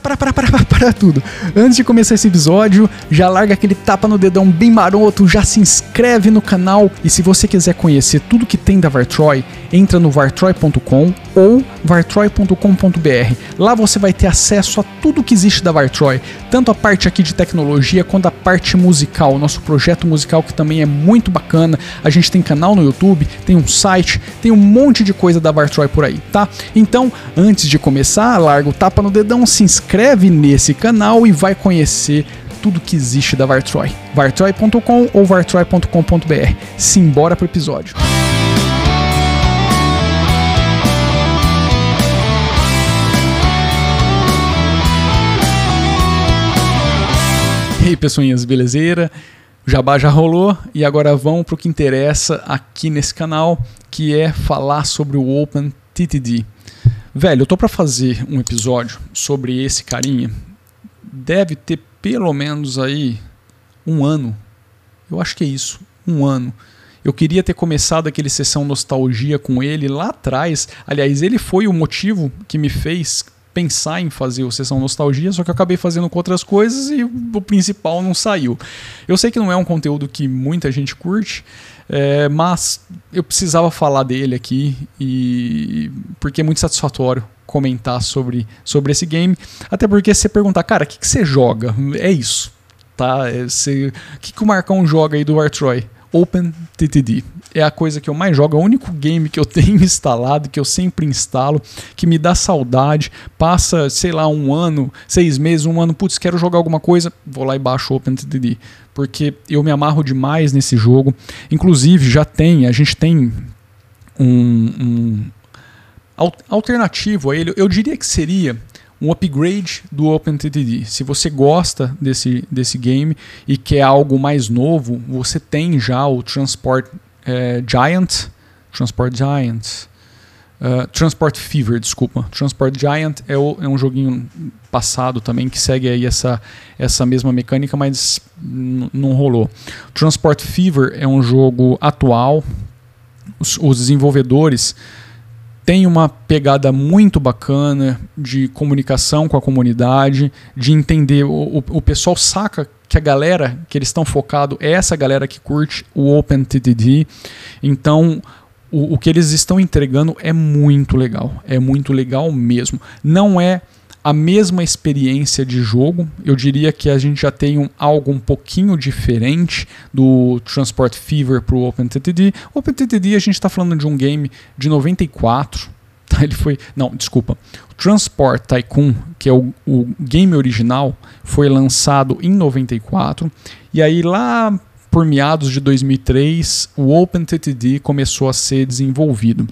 para, para, para, para, para, tudo. Antes de começar esse episódio, já larga aquele tapa no dedão bem maroto, já se inscreve no canal e se você quiser conhecer tudo que tem da Vartroy, entra no vartroy.com ou vartroy.com.br. Lá você vai ter acesso a tudo que existe da Vartroy, tanto a parte aqui de tecnologia quanto a parte musical, nosso projeto musical que também é muito bacana. A gente tem canal no YouTube, tem um site, tem um monte de coisa da Vartroy por aí, tá? Então, antes de começar, larga o tapa no dedão, se inscreve nesse canal e vai conhecer tudo que existe da Vartroy. vartroy.com ou vartroy.com.br. Simbora pro episódio. Aí, pessoinhas, belezeira? O jabá já rolou e agora vamos para o que interessa aqui nesse canal, que é falar sobre o Open TTD. Velho, eu tô para fazer um episódio sobre esse carinha. Deve ter pelo menos aí um ano. Eu acho que é isso, um ano. Eu queria ter começado aquele sessão nostalgia com ele lá atrás. Aliás, ele foi o motivo que me fez pensar em fazer o Sessão Nostalgia, só que eu acabei fazendo com outras coisas e o principal não saiu. Eu sei que não é um conteúdo que muita gente curte, é, mas eu precisava falar dele aqui e porque é muito satisfatório comentar sobre, sobre esse game. Até porque você perguntar, cara, o que, que você joga? É isso. Tá? É, o que, que o Marcão joga aí do War Troy? OpenTTD. É a coisa que eu mais jogo, é o único game que eu tenho instalado, que eu sempre instalo, que me dá saudade. Passa, sei lá, um ano, seis meses, um ano, putz, quero jogar alguma coisa, vou lá e baixo OpenTTD. Porque eu me amarro demais nesse jogo. Inclusive, já tem, a gente tem um, um alternativo a ele. Eu diria que seria um upgrade do OpenTTD. Se você gosta desse, desse game e quer algo mais novo, você tem já o Transport é, Giant, Transport Giant, uh, Transport Fever, desculpa. Transport Giant é, o, é, um joguinho passado também que segue aí essa, essa mesma mecânica, mas não rolou. Transport Fever é um jogo atual. Os, os desenvolvedores tem uma pegada muito bacana de comunicação com a comunidade, de entender. O, o, o pessoal saca que a galera que eles estão focado é essa galera que curte o OpenTTD. Então, o, o que eles estão entregando é muito legal. É muito legal mesmo. Não é a mesma experiência de jogo. Eu diria que a gente já tem um, algo um pouquinho diferente do Transport Fever para o OpenTTD. OpenTTD a gente está falando de um game de 94. Tá? Ele foi. Não, desculpa. O Transport Tycoon, que é o, o game original, foi lançado em 94. E aí lá por meados de 2003, o OpenTTD começou a ser desenvolvido.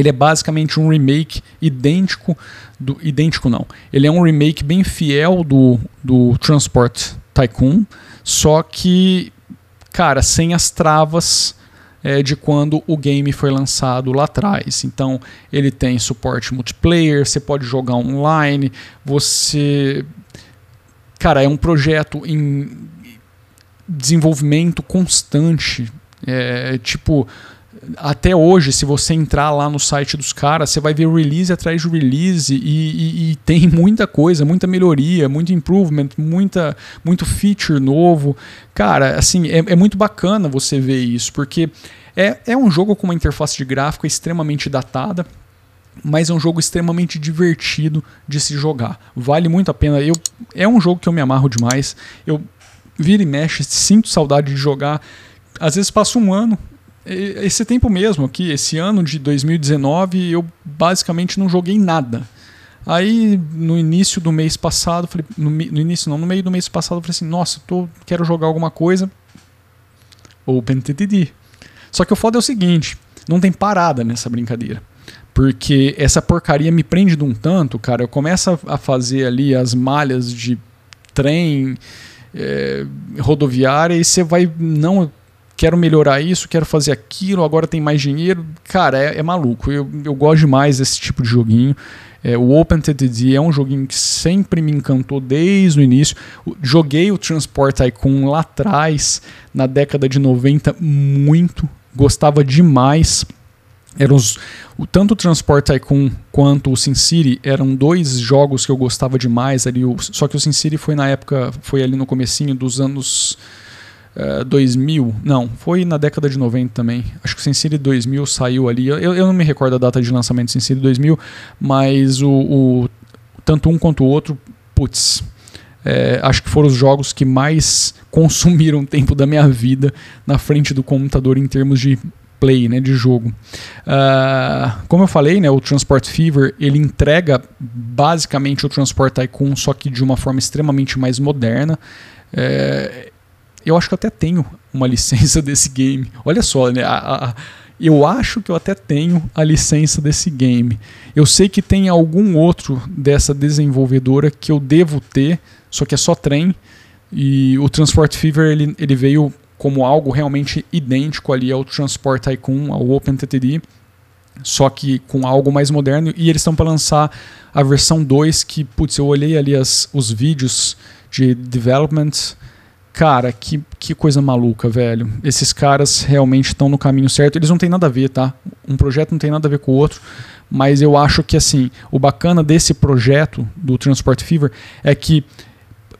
Ele é basicamente um remake idêntico do idêntico não. Ele é um remake bem fiel do, do Transport Tycoon, só que cara, sem as travas é, de quando o game foi lançado lá atrás. Então, ele tem suporte multiplayer, você pode jogar online, você cara, é um projeto em desenvolvimento constante, é, tipo até hoje, se você entrar lá no site dos caras, você vai ver release atrás de release e, e, e, tem muita coisa, muita melhoria, muito improvement, muita, muito feature novo. Cara, assim, é, é muito bacana você ver isso, porque é, é um jogo com uma interface de gráfico extremamente datada, mas é um jogo extremamente divertido de se jogar. Vale muito a pena. Eu, é um jogo que eu me amarro demais. Eu vira e mexe, sinto saudade de jogar. Às vezes passo um ano esse tempo mesmo aqui, esse ano de 2019, eu basicamente não joguei nada. Aí no início do mês passado, falei, no, no, início não, no meio do mês passado, eu falei assim, nossa, tô, quero jogar alguma coisa. OpenTTD. Só que o foda é o seguinte, não tem parada nessa brincadeira. Porque essa porcaria me prende de um tanto, cara. Eu começo a fazer ali as malhas de trem, é, rodoviária, e você vai. Não, quero melhorar isso, quero fazer aquilo, agora tem mais dinheiro. Cara, é, é maluco. Eu, eu gosto demais desse tipo de joguinho. É, o OpenTTD é um joguinho que sempre me encantou desde o início. Joguei o Transport Tycoon lá atrás, na década de 90, muito. Gostava demais. eram os, o, tanto o Transport Tycoon quanto o SimCity eram dois jogos que eu gostava demais ali. O, só que o SimCity foi na época, foi ali no comecinho dos anos uh, eh, 2000. Não, foi na década de 90 também. Acho que o SimCity 2000 saiu ali. Eu, eu não me recordo a data de lançamento do SimCity 2000, mas o, o tanto um quanto o outro, putz, é, acho que foram os jogos que mais consumiram tempo da minha vida na frente do computador em termos de play, né, de jogo. Uh, como eu falei, né, o Transport Fever ele entrega basicamente o Transport Tycoon, só que de uma forma extremamente mais moderna. É, eu acho que eu até tenho uma licença desse game. Olha só, né, a, a, eu acho que eu até tenho a licença desse game. Eu sei que tem algum outro dessa desenvolvedora que eu devo ter, só que é só trem. E o Transport Fever ele, ele veio como algo realmente idêntico ali ao Transport Tycoon, ao OpenTTD, só que com algo mais moderno. E eles estão para lançar a versão 2, que, putz, eu olhei ali as, os vídeos de development. Cara, que, que coisa maluca, velho. Esses caras realmente estão no caminho certo. Eles não têm nada a ver, tá? Um projeto não tem nada a ver com o outro. Mas eu acho que, assim, o bacana desse projeto do Transport Fever é que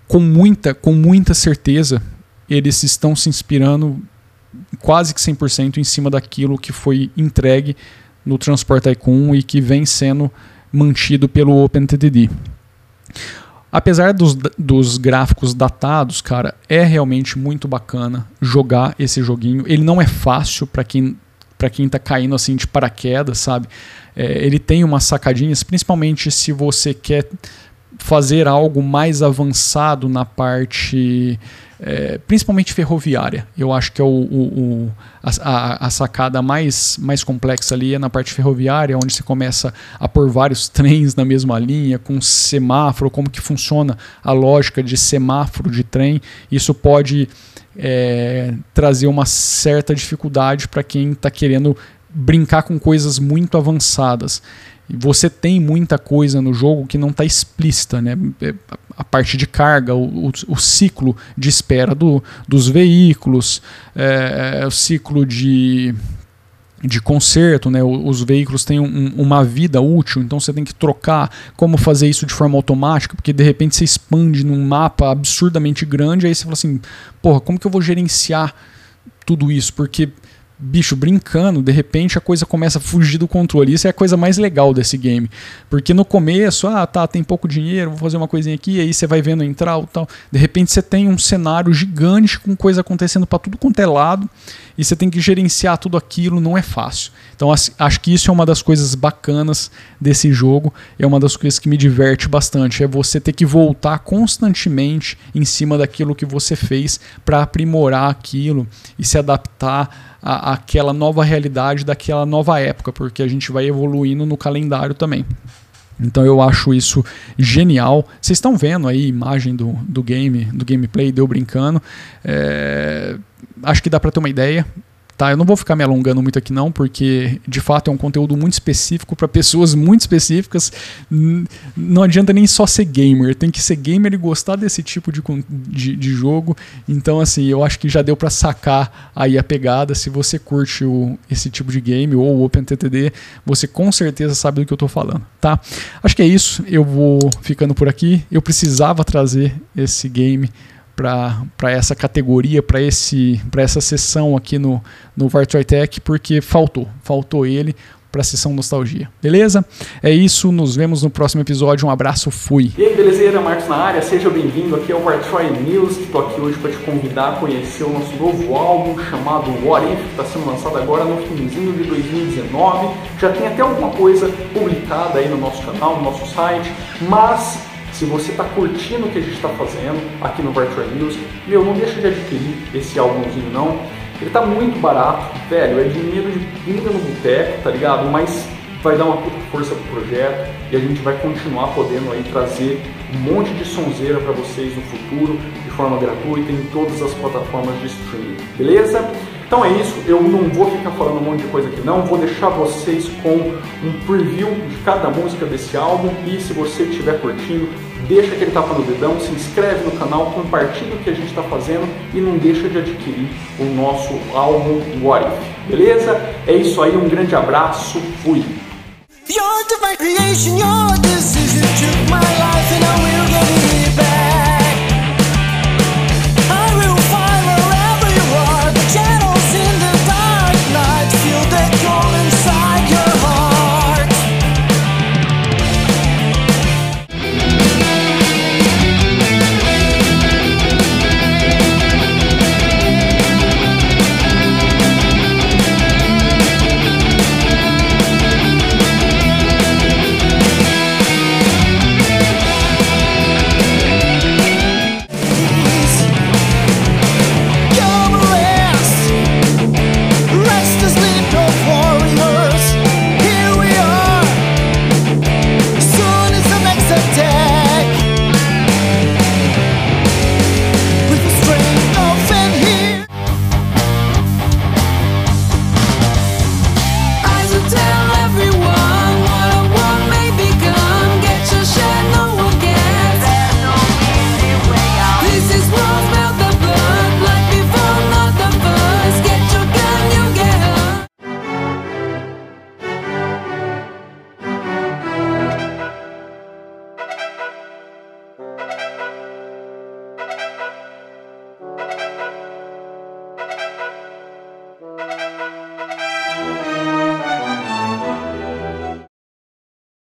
com muita, com muita certeza, eles estão se inspirando quase que 100% em cima daquilo que foi entregue no Transport Tycoon e que vem sendo mantido pelo OpenTTD. Apesar dos, dos gráficos datados, cara, é realmente muito bacana jogar esse joguinho. Ele não é fácil para quem para quem está caindo assim de paraquedas, sabe? É, ele tem umas sacadinhas, principalmente se você quer fazer algo mais avançado na parte é, principalmente ferroviária. Eu acho que é o, o, o a, a, sacada mais, mais complexa ali é na parte ferroviária, onde você começa a pôr vários trens na mesma linha, com semáforo, como que funciona a lógica de semáforo de trem. Isso pode é, trazer uma certa dificuldade para quem está querendo brincar com coisas muito avançadas. Você tem muita coisa no jogo que não está explícita, né? É, a parte de carga, o, o, o ciclo de espera do, dos veículos, é, é, o ciclo de, de conserto, né? Os veículos têm um, uma vida útil, então você tem que trocar como fazer isso de forma automática, porque de repente você expande num mapa absurdamente grande, aí você fala assim, porra, como que eu vou gerenciar tudo isso? Porque bicho, brincando, de repente a coisa começa a fugir do controle. Isso é a coisa mais legal desse game. Porque no começo, ah, tá, tem pouco dinheiro, vou fazer uma coisinha aqui, aí você vai vendo entrar ou tal. De repente você tem um cenário gigante com coisa acontecendo para tudo quanto é lado e você tem que gerenciar tudo aquilo, não é fácil. Então acho que isso é uma das coisas bacanas desse jogo, é uma das coisas que me diverte bastante, é você ter que voltar constantemente em cima daquilo que você fez para aprimorar aquilo e se adaptar àquela nova realidade daquela nova época, porque a gente vai evoluindo no calendário também. Então eu acho isso genial. Vocês estão vendo aí a imagem do, do game, do gameplay, deu brincando. É, acho que dá para ter uma ideia. Tá, eu não vou ficar me alongando muito aqui não, porque de fato é um conteúdo muito específico para pessoas muito específicas. Não adianta nem só ser gamer, tem que ser gamer e gostar desse tipo de, de, de jogo. Então, assim, eu acho que já deu para sacar aí a pegada. Se você curte o, esse tipo de game ou o OpenTTD, você com certeza sabe do que eu estou falando, tá? Acho que é isso. Eu vou ficando por aqui. Eu precisava trazer esse game para essa categoria, para essa sessão aqui no, no Tech, porque faltou, faltou ele para a sessão nostalgia. Beleza? É isso, nos vemos no próximo episódio. Um abraço, fui. E aí, belezeira? Marcos na área, seja bem-vindo aqui ao Vartroy News. Estou aqui hoje para te convidar a conhecer o nosso novo álbum chamado What If, que está sendo lançado agora no finzinho de 2019. Já tem até alguma coisa publicada aí no nosso canal, no nosso site, mas se você está curtindo o que a gente está fazendo aqui no Virtual News, meu, não deixa de adquirir esse álbumzinho não. Ele está muito barato, velho, é dinheiro de pinga no boteco, tá ligado? Mas vai dar uma puta força pro projeto e a gente vai continuar podendo aí trazer um monte de sonzeira para vocês no futuro de forma gratuita em todas as plataformas de streaming, beleza? Então é isso, eu não vou ficar falando um monte de coisa aqui não, vou deixar vocês com um preview de cada música desse álbum e se você estiver curtindo, deixa aquele tapa no dedão, se inscreve no canal, compartilha o que a gente está fazendo e não deixa de adquirir o nosso álbum What If, beleza? É isso aí, um grande abraço, fui! Your